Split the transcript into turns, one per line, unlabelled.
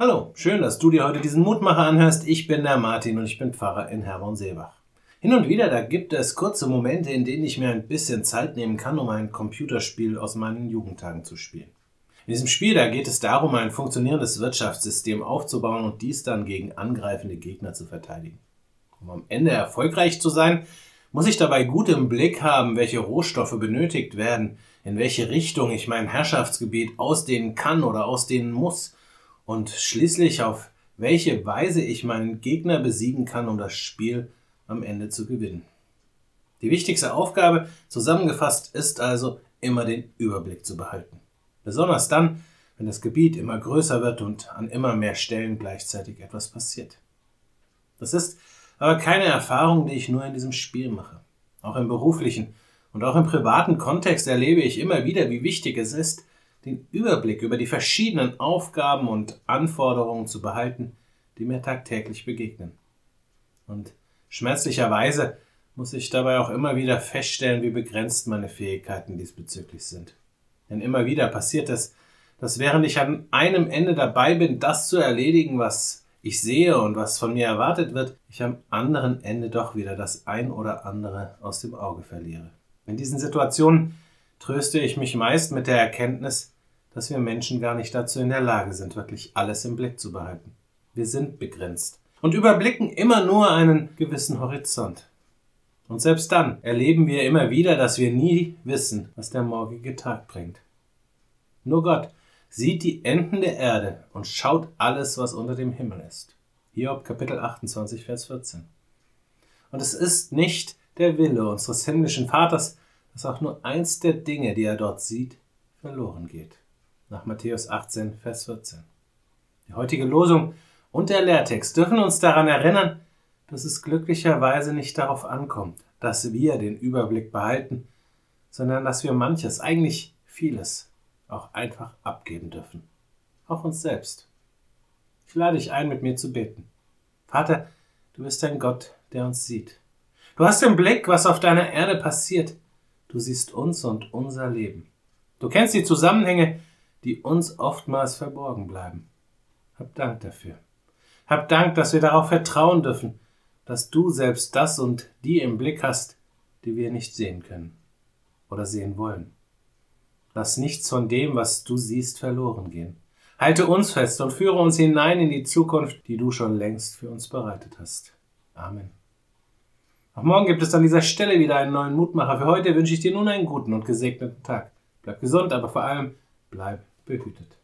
Hallo, schön, dass du dir heute diesen Mutmacher anhörst. Ich bin der Martin und ich bin Pfarrer in Herborn-Seebach. Hin und wieder, da gibt es kurze Momente, in denen ich mir ein bisschen Zeit nehmen kann, um ein Computerspiel aus meinen Jugendtagen zu spielen. In diesem Spiel, da geht es darum, ein funktionierendes Wirtschaftssystem aufzubauen und dies dann gegen angreifende Gegner zu verteidigen. Um am Ende erfolgreich zu sein, muss ich dabei gut im Blick haben, welche Rohstoffe benötigt werden, in welche Richtung ich mein Herrschaftsgebiet ausdehnen kann oder ausdehnen muss und schließlich auf welche Weise ich meinen Gegner besiegen kann, um das Spiel am Ende zu gewinnen. Die wichtigste Aufgabe, zusammengefasst, ist also immer den Überblick zu behalten. Besonders dann, wenn das Gebiet immer größer wird und an immer mehr Stellen gleichzeitig etwas passiert. Das ist aber keine Erfahrung, die ich nur in diesem Spiel mache. Auch im beruflichen und auch im privaten Kontext erlebe ich immer wieder, wie wichtig es ist, den Überblick über die verschiedenen Aufgaben und Anforderungen zu behalten, die mir tagtäglich begegnen. Und schmerzlicherweise muss ich dabei auch immer wieder feststellen, wie begrenzt meine Fähigkeiten diesbezüglich sind. Denn immer wieder passiert es, dass während ich an einem Ende dabei bin, das zu erledigen, was ich sehe und was von mir erwartet wird, ich am anderen Ende doch wieder das ein oder andere aus dem Auge verliere. In diesen Situationen tröste ich mich meist mit der Erkenntnis, dass wir Menschen gar nicht dazu in der Lage sind, wirklich alles im Blick zu behalten. Wir sind begrenzt und überblicken immer nur einen gewissen Horizont. Und selbst dann erleben wir immer wieder, dass wir nie wissen, was der morgige Tag bringt. Nur Gott sieht die Enden der Erde und schaut alles, was unter dem Himmel ist. Hiob Kapitel 28, Vers 14. Und es ist nicht der Wille unseres himmlischen Vaters, dass auch nur eins der Dinge, die er dort sieht, verloren geht. Nach Matthäus 18, Vers 14. Die heutige Losung und der Lehrtext dürfen uns daran erinnern, dass es glücklicherweise nicht darauf ankommt, dass wir den Überblick behalten, sondern dass wir manches, eigentlich vieles, auch einfach abgeben dürfen. Auch uns selbst. Ich lade dich ein, mit mir zu beten. Vater, du bist ein Gott, der uns sieht. Du hast im Blick, was auf deiner Erde passiert. Du siehst uns und unser Leben. Du kennst die Zusammenhänge, die uns oftmals verborgen bleiben. Hab Dank dafür. Hab Dank, dass wir darauf vertrauen dürfen, dass du selbst das und die im Blick hast, die wir nicht sehen können oder sehen wollen. Lass nichts von dem, was du siehst, verloren gehen. Halte uns fest und führe uns hinein in die Zukunft, die du schon längst für uns bereitet hast. Amen. Auch morgen gibt es an dieser Stelle wieder einen neuen Mutmacher. Für heute wünsche ich dir nun einen guten und gesegneten Tag. Bleib gesund, aber vor allem bleib behütet.